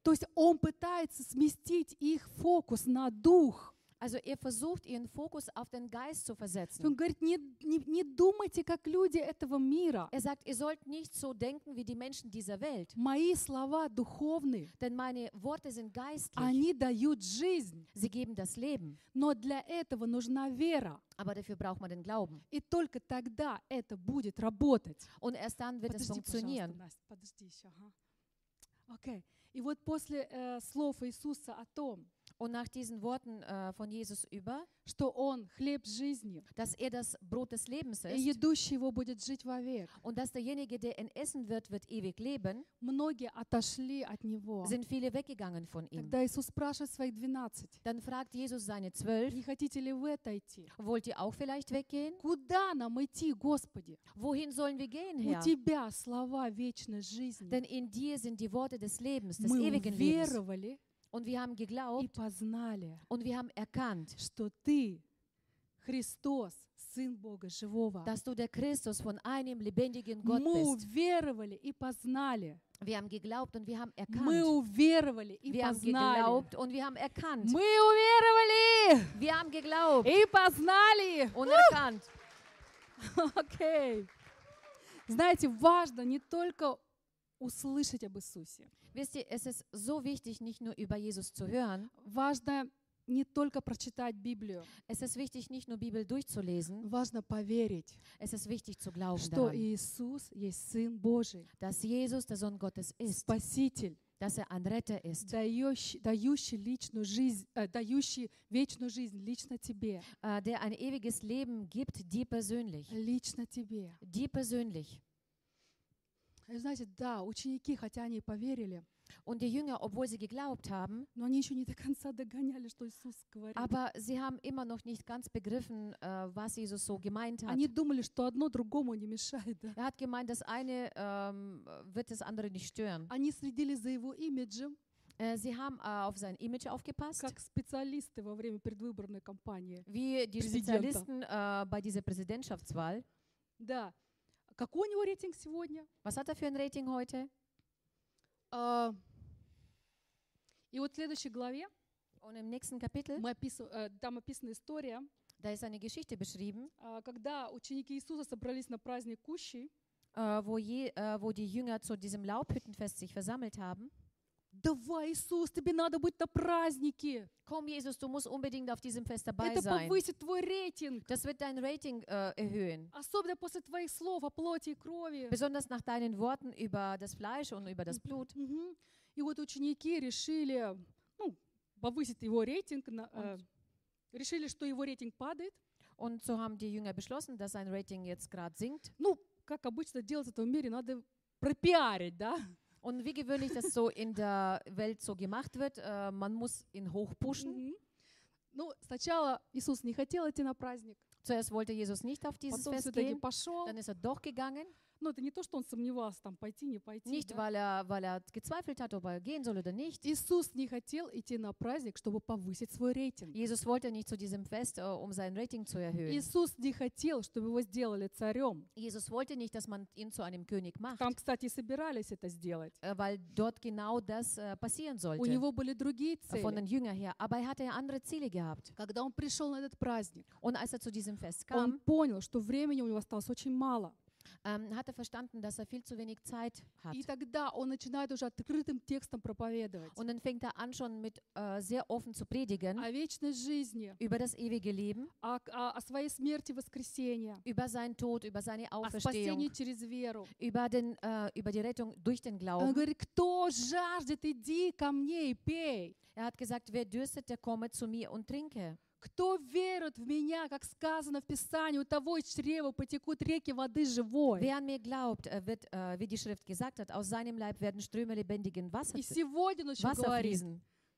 То есть он пытается сместить их фокус на дух. Also er versucht, ihren Fokus auf den Geist zu versetzen. Он говорит, не, не, не думайте, как люди этого мира. Er sagt, ihr sollt nicht so denken wie die Menschen dieser Welt, Мои слова духовные, denn meine Worte sind geistlich. они дают жизнь. Sie geben das Leben, Но для этого нужна вера. aber dafür braucht man den Glauben. И только тогда это будет работать. Und erst dann wird es Подожди, пожалуйста, funktionieren. Настя, подожди еще. Ага. Окей. И вот после э, слов Иисуса о том, Und nach diesen Worten äh, von Jesus über, что Он хлеб жизни, dass er das Brot des Lebens и ist едущий его будет жить вовек, und dass derjenige, der ihn essen wird, wird ewig leben, многие отошли от Него. sind viele weggegangen von ihm. Тогда Иисус спрашивает своих двенадцать, Dann fragt Jesus seine zwölf, не хотите ли вы отойти? wollt ihr auch vielleicht weggehen? Куда нам идти, Господи? Wohin sollen wir gehen, У Herr? Тебя слова вечной жизни. Denn in dir sind die Worte des Lebens, des Мы ewigen Lebens. Und wir haben и geglaubt познали, und wir haben erkannt, что Ты, Христос, Сын Бога Живого. dass du der Christus von einem lebendigen Gott Мы bist. уверовали и познали. Wir haben geglaubt und wir haben Мы erkannt. уверовали и Wir haben познали. geglaubt und wir haben erkannt. Мы уверовали Wir haben geglaubt и познали. und erkannt. Окей. Знаете, важно не только услышать об Иисусе. Wisst ihr, es ist so wichtig, nicht nur über Jesus zu hören. Важно не только прочитать Библию. Es ist wichtig, nicht nur Bibel durchzulesen. Важно поверить, Es ist wichtig zu glauben что daran, Иисус есть Сын Божий, dass Jesus der Sohn Gottes ist, Спаситель, dass er ein Retter ist, дающий, дающий личную жизнь, э, дающий вечную жизнь лично тебе, äh, der ein ewiges Leben gibt, dir persönlich. лично тебе. Dir persönlich. И знаете, да, ученики, хотя они и поверили, Und die Jünger, obwohl sie geglaubt haben, aber sie haben immer noch nicht ganz begriffen, äh, was Jesus so gemeint hat. Er hat gemeint, das eine ähm, wird das andere nicht stören. Äh, sie haben äh, auf sein Image aufgepasst, wie die. Spezialisten äh, bei dieser Präsidentschaftswahl. Да. Какой у него рейтинг сегодня? Was hat er für ein Rating heute? А, И вот в следующей главе Und im nächsten Kapitel, мы описыв- э, там описана история, da ist eine Geschichte beschrieben, а, когда ученики Иисуса собрались на праздник Кущи. äh, wo, je, äh, wo die Jünger zu diesem Laubhüttenfest sich versammelt haben. Давай, Иисус, тебе надо быть на празднике. Komm, Jesus, du musst unbedingt auf diesem Fest dabei Это sein. повысит твой рейтинг. Das wird dein Rating äh, erhöhen. Особенно после твоих слов о плоти и крови. Besonders nach deinen Worten über das Fleisch und über das Blut. Мгм. И вот ученики решили ну, повысить его рейтинг. на- э, решили, что его рейтинг падает. Und so haben die Jünger beschlossen, dass sein Rating jetzt gerade sinkt. Ну, как обычно делать в этом мире, надо пропиарить, да? Und wie gewöhnlich das so in der Welt so gemacht wird, äh, man muss ihn hochpushen. Мгм. Ну, сначала Иисус не хотел идти на праздник, Zuerst wollte Jesus nicht auf dieses потом Fest все-таки gehen, пошел. dann ist er doch gegangen. Но это не то, что он сомневался, там, пойти, не пойти. Nicht, да. weil er, weil er gezweifelt hat, ob er gehen soll oder nicht. Иисус не хотел идти на праздник, чтобы повысить свой рейтинг. Jesus wollte nicht zu diesem Fest, äh, um sein Rating zu erhöhen. Иисус не хотел, чтобы его сделали царем. Jesus wollte nicht, dass man ihn zu einem König macht, Там, кстати, собирались это сделать. äh, weil dort genau das äh, passieren У sollte. него были другие Von цели. den Jüngern her. Aber er hatte andere Ziele gehabt. Когда он пришел на этот праздник, Und als er zu diesem Fest он kam, понял, что времени у него осталось очень мало. ähm, hat er verstanden, dass er viel zu wenig Zeit hat. И тогда он начинает уже открытым текстом проповедовать Und dann fängt er an, schon mit äh, sehr offen zu predigen о вечной жизни, über das ewige Leben, о, о- о своей смерти и воскресении, über seinen Tod, über seine о спасении Auferstehung, через веру. über, den, äh, über die Rettung durch den Он Glauben. говорит, кто жаждет, иди ко мне и пей. Er hat gesagt, wer dürstet, der komme zu mir und trinke. Кто верует в меня, как сказано в Писании, у того из чрева потекут реки воды живой. Wer an mir glaubt, äh, wird, äh, wie die Schrift gesagt hat, aus seinem Leib werden Ströme lebendigen Wasser, И сегодня он еще говорит.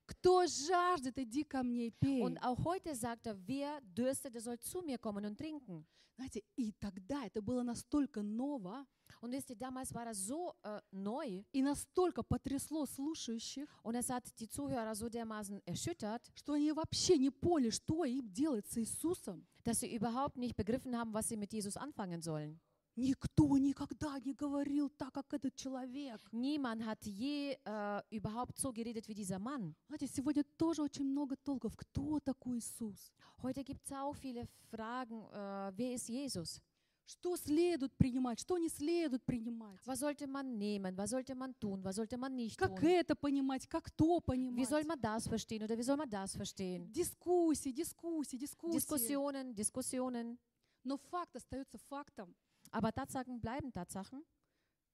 Кто жаждет, иди ко мне и пей. Und auch heute sagt er, wer dürstet, der soll zu mir kommen und trinken. Знаете, и тогда это было настолько ново Und wisst ihr, damals war das so äh, neu и настолько потрясло слушающих, und es hat die Zuhörer so dermaßen erschüttert, что они вообще не поняли, что им делать с Иисусом. dass sie überhaupt nicht begriffen haben, was sie mit Jesus anfangen sollen. Никто никогда не говорил так, как этот человек. Niemand hat je äh, überhaupt so geredet wie dieser Mann. Знаете, сегодня тоже очень много толков. Кто такой Иисус? Heute gibt es auch viele Fragen, äh, wer ist Jesus? Что следует принимать, что не следует принимать? Was sollte man nehmen? Was sollte man tun? Was sollte man nicht Как tun? это понимать, как то Wie понимать? soll man das verstehen oder wie soll man das verstehen? Дискуссии, дискуссии, дискуссии. Diskussionen, Diskussionen. Но факт остается фактом. Aber Tatsachen bleiben Tatsachen.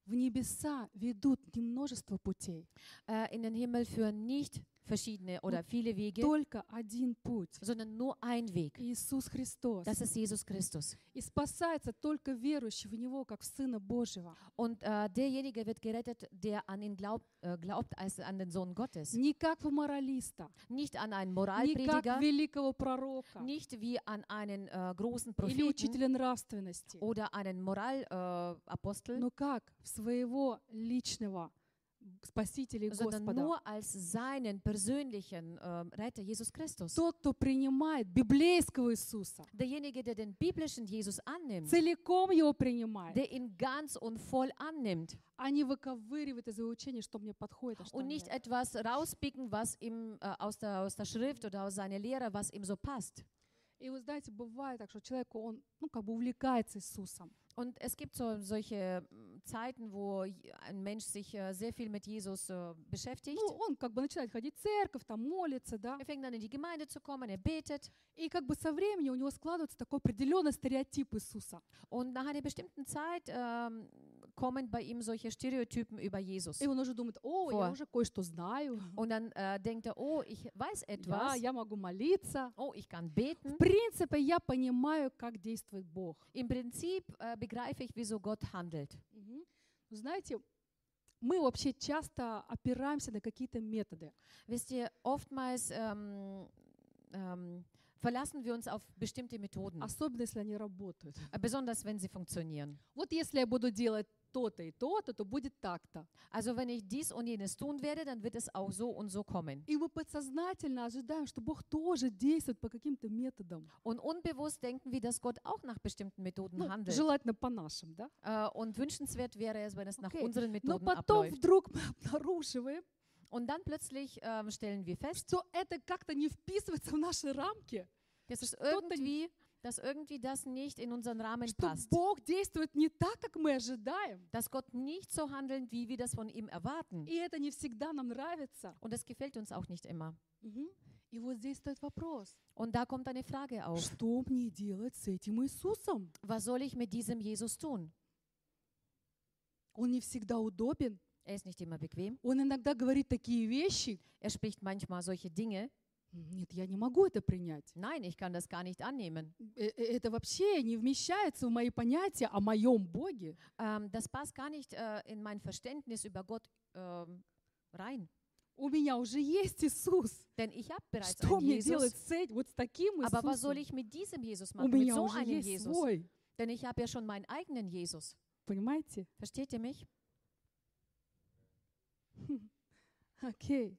В небеса ведут не множество путей, Äh, in den Himmel führen nicht verschiedene oder viele Wege, только один путь. sondern nur ein Weg. Иисус Христос. Das ist Jesus Christus. И спасается только верующий в Него, как в Сына Божьего. Und äh, derjenige wird gerettet, der an ihn glaubt, äh, glaubt als an den Sohn Gottes. Не как в моралиста, Nicht an einen не Moralprediger, как великого пророка nicht wie an einen äh, großen или Propheten учителя нравственности, oder einen Moralapostel, äh, Apostel, но как в своего личного Спасителя и Господа. nur als seinen persönlichen äh, Retter Jesus Christus. Тот, кто принимает библейского Иисуса, Derjenige, der den biblischen Jesus annimmt, целиком его принимает, der ihn ganz und voll annimmt а не выковыривает из его учения, что мне подходит, а что und nicht нет. etwas rauspicken, was ihm äh, aus, der, aus der Schrift oder aus seiner Lehre, was ihm so passt. И вы знаете, бывает так, что человек, он, ну, как бы увлекается Иисусом. Und es gibt so solche Zeiten, wo ein Mensch sich äh, sehr viel mit Jesus äh, beschäftigt. Ну, он как бы начинает ходить в церковь, там молится, да. Er fängt dann in die Gemeinde zu kommen, er betet. И как бы со временем у него складывается такой определенный стереотип Иисуса. Und nach einer bestimmten Zeit ähm, kommen bei ihm solche Stereotypen über Jesus. И он уже думает, о, Vor. я уже кое-что знаю. Und dann äh, denkt er, oh, ich weiß etwas. я могу молиться. Oh, ich kann beten. В принципе, я понимаю, как действует Бог. Im Prinzip äh, begreife ich, wieso Gott handelt. Вы Знаете, мы вообще часто опираемся на какие-то методы. Wisst ihr, oftmals ähm, ähm, verlassen wir uns auf bestimmte Methoden, Особенно, если они работают. äh, besonders wenn sie funktionieren. Вот если я буду делать то-то и то-то, то будет так-то. Also wenn ich dies und jenes tun werde, dann wird es auch so und so kommen. И мы подсознательно ожидаем, что Бог тоже действует по каким-то методам. Und unbewusst denken wir, dass Gott auch nach bestimmten Methoden Ну, handelt. желательно по нашим, да? Äh, und wünschenswert wäre es, wenn es nach Okay. unseren Но Methoden потом abläuft. вдруг мы обнаруживаем, Und dann plötzlich ähm, stellen wir fest, что это как-то не вписывается в наши рамки, dass es Что-то irgendwie, dass irgendwie das nicht in unseren Rahmen что passt. Бог действует не так, как мы ожидаем. Dass Gott nicht so handelt, wie wir das von ihm erwarten. И это не всегда нам нравится. Und das gefällt uns auch nicht immer. Мгм. И вот здесь стоит вопрос. Und da kommt eine Frage auf. Что мне делать с этим Иисусом? Was soll ich mit diesem Jesus tun? Он не всегда удобен. Er ist nicht immer bequem. Он иногда говорит такие вещи. Er spricht manchmal solche Dinge. Нет, я не могу это принять. Nein, ich kann das gar nicht annehmen. Э, э, Это вообще не вмещается в мои понятия о моем Боге. Ähm, das passt gar nicht äh, in mein Verständnis über Gott ähm, rein. У меня уже есть Иисус. Denn ich habe bereits Что einen мне делать Jesus. с этим, вот с таким Aber was soll Иисусом? ich mit diesem Jesus У machen? Mit меня so уже einem есть Jesus. свой. Denn ich habe ja schon meinen eigenen Jesus. Понимаете? Versteht ihr mich? Окей.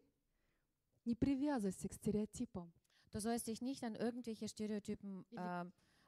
Не привязывайся к стереотипам, Du sollst dich nicht an irgendwelche Stereotypen äh,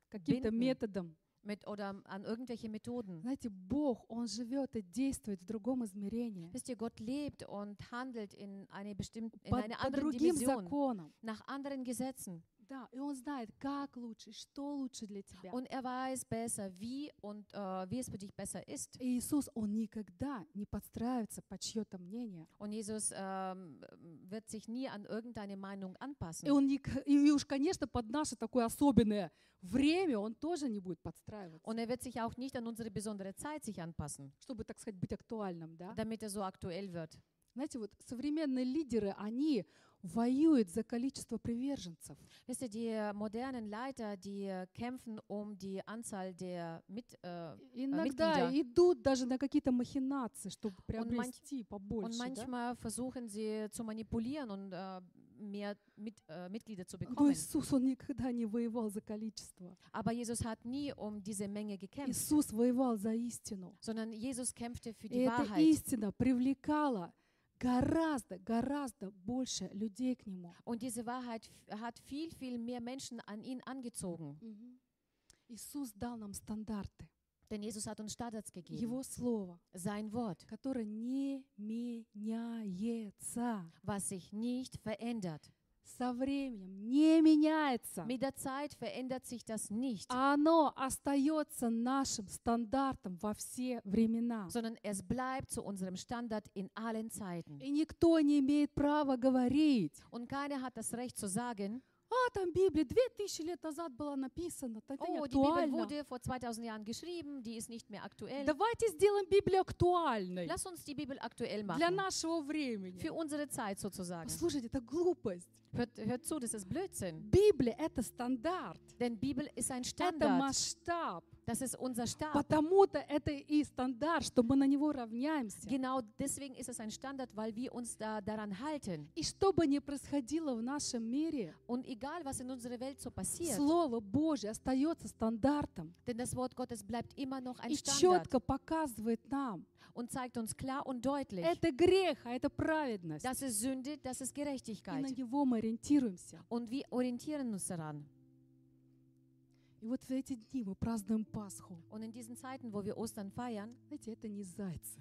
каким-то методам. mit oder an irgendwelche Methoden. Знаете, Бог, Он живет и действует в другом измерении, Wisst ihr, Gott lebt und handelt in eine bestimmte, in по, einer по anderen другим Dimension, законам. nach anderen Gesetzen. Да, и Он знает, как лучше, что лучше для тебя. Und er weiß besser, wie und äh, wie es für dich besser ist. И Иисус, Он никогда не подстраивается под чье-то мнение. Und Jesus ähm, wird sich nie an irgendeine Meinung anpassen. И, он не, и уж, конечно, под наше такое особенное время Он тоже не будет подстраиваться, Und er wird sich auch nicht an unsere besondere Zeit sich anpassen, чтобы, так сказать, быть актуальным. Да? damit er so aktuell wird. Знаете, вот современные лидеры, они воюют за количество приверженцев. Wisst ihr, die modernen Leiter, die äh, kämpfen um die Anzahl der mit, äh, Иногда Mitglieder. идут даже на какие-то махинации, чтобы приобрести und побольше. да? manchmal versuchen sie zu manipulieren und äh, mehr mit, äh, Mitglieder zu Но bekommen. Иисус, Он никогда не воевал за количество. Aber Jesus hat nie um diese Menge gekämpft, Иисус воевал за истину. sondern Jesus kämpfte für И die эта Wahrheit. истина привлекала гораздо, гораздо больше людей к Нему. Und diese Wahrheit hat viel, viel mehr Menschen an ihn angezogen. Иисус дал нам стандарты, Denn Jesus hat uns Standards gegeben. Его Слово, Sein Wort, которое не меняется. was sich nicht verändert. Со временем не меняется. Mit der Zeit verändert sich das nicht, Оно остается нашим стандартом во все времена. sondern es bleibt zu unserem Standard in allen Zeiten. И никто не имеет права говорить, Und keiner hat das Recht zu sagen, а там Библия 2000 лет назад была написана, это не oh, die Bibel актуально. wurde vor 2000 Jahren geschrieben, die ist nicht mehr aktuell. Давайте сделаем Библию актуальной Lass uns die Bibel aktuell для machen, нашего времени. für unsere Zeit sozusagen. Слушайте, это глупость. Hört, hört zu, das ist Blödsinn. Библия — это стандарт, Denn Bibel ist ein это Standard, масштаб. das ist unser Stab. Потому-то это и стандарт, что мы на него равняемся. Genau deswegen ist es ein Standard, weil wir uns da daran halten. И что бы ни происходило в нашем мире, Und egal, was in unserer Welt so passiert, Слово Божье остается стандартом denn das Wort Gottes bleibt immer noch ein и Standard четко показывает нам, und zeigt uns klar und deutlich, это грех, а это праведность. das ist Sünde, das ist И на Gerechtigkeit. него мы ориентируемся. Und wir orientieren uns daran. И вот в эти дни мы празднуем Пасху. Und in diesen Zeiten, wo wir Ostern feiern, Знаете, это не зайцы,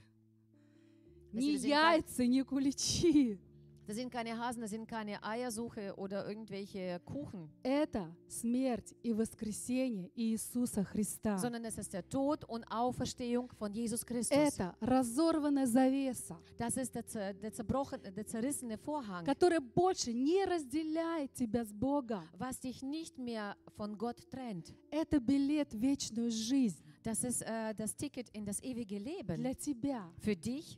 не яйца, не куличи. das sind keine Hasen, das sind keine Eiersuche oder irgendwelche Kuchen, Это смерть и воскресение Иисуса Христа. sondern es ist der Tod und Auferstehung von Jesus Christus. Это разорванная завеса, Das ist der, zer, der, zerbrochene, der zerrissene Vorhang, которая больше не разделяет тебя с Богом. was dich nicht mehr von Gott trennt. Это билет в вечную жизнь Das ist äh, das Ticket in das ewige Leben. для тебя, Für dich,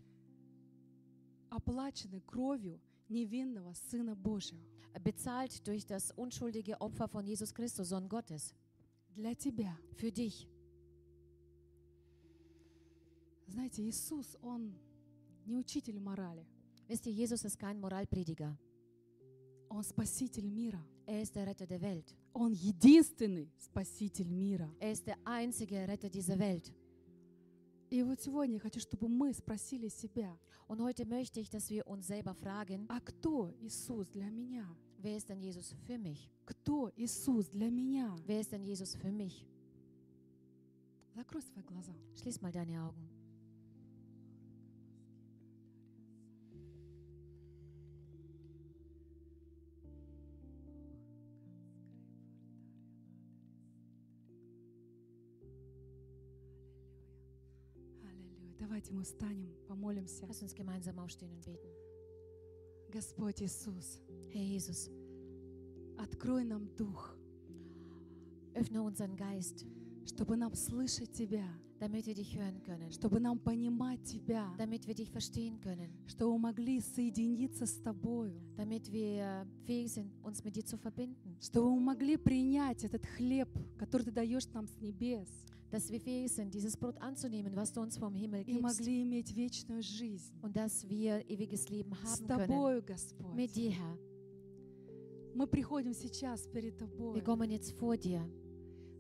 оплаченный кровью невинного Сына Божьего. bezahlt durch das unschuldige Opfer von Jesus Christus, Sohn Gottes. Для тебя. Für dich. Знаете, Иисус, Он не учитель морали, Wisst ihr, Jesus ist kein Moralprediger. Он спаситель мира. Er ist der Retter der Welt. Он единственный спаситель мира. Er ist der einzige Retter dieser Welt. И вот сегодня я хочу, чтобы мы спросили себя, Und heute möchte ich, dass wir uns selber fragen, а кто Иисус для меня? wer ist denn Jesus für mich? Кто Иисус для меня? Wer ist denn Jesus für mich? Закрой свои глаза. Schließ mal deine Augen. Давайте мы встанем, помолимся. Lass uns gemeinsam aufstehen und beten. Господь Иисус, Herr Jesus, открой нам дух, öffne unseren Geist, чтобы нам слышать Тебя, damit wir dich hören können, чтобы нам понимать Тебя, damit wir dich verstehen können, чтобы мы могли соединиться с Тобою, damit wir fähig sind, uns mit dir zu verbinden, чтобы мы могли принять этот хлеб, который Ты даешь нам с небес, dass wir fähig sind, dieses Brot anzunehmen, was du uns vom Himmel gibst. Und dass wir ewiges Leben haben können. Тобою, Господь. Mit dir, Herr. Мы приходим сейчас перед Тобой. Wir kommen jetzt vor dir.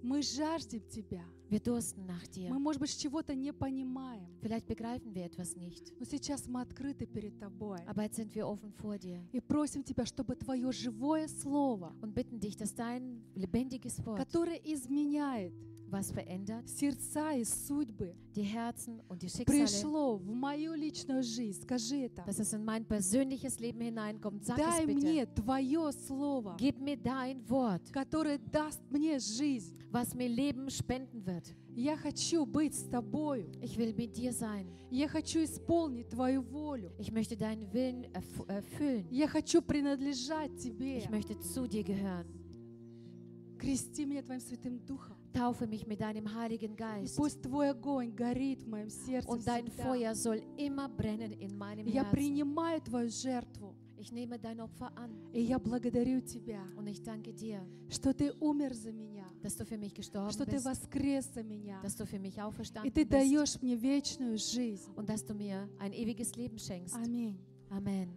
Мы жаждем Тебя. Wir dursten nach dir. Мы, может быть, чего-то не понимаем, Vielleicht begreifen wir etwas nicht. но сейчас мы открыты перед Тобой. Aber jetzt sind wir offen vor dir И просим Тебя, чтобы Твое живое Слово, und bitten dich, dass dein lebendiges Wort, которое изменяет was verändert, сердца и судьбы, die Herzen und die Schicksale, пришло в мою личную жизнь. Скажи это. dass es in mein persönliches Leben hineinkommt. Sag es Дай bitte. мне Твое Слово, Gib mir dein Wort, которое даст мне жизнь. was mir Leben spenden wird. Я хочу быть с Тобою. Ich will mit dir sein. Я хочу исполнить Твою волю. Ich möchte deinen Willen erf erfüllen. Я хочу принадлежать Тебе. Ich möchte zu dir gehören. Крести меня Твоим Святым Духом. Taufe mich mit deinem Heiligen И Geist. пусть Твой огонь горит в моем сердце Und dein всегда. Feuer soll immer brennen in meinem Я Herzen. принимаю Твою жертву. Ich nehme dein Opfer an И я благодарю Тебя, und ich danke dir, что Ты умер за меня, dass du für mich gestorben что Ты bist, воскрес за меня. dass du für mich И auferstanden Ты bist даешь мне вечную жизнь. und dass du mir ein ewiges Leben schenkst. Аминь. Amen.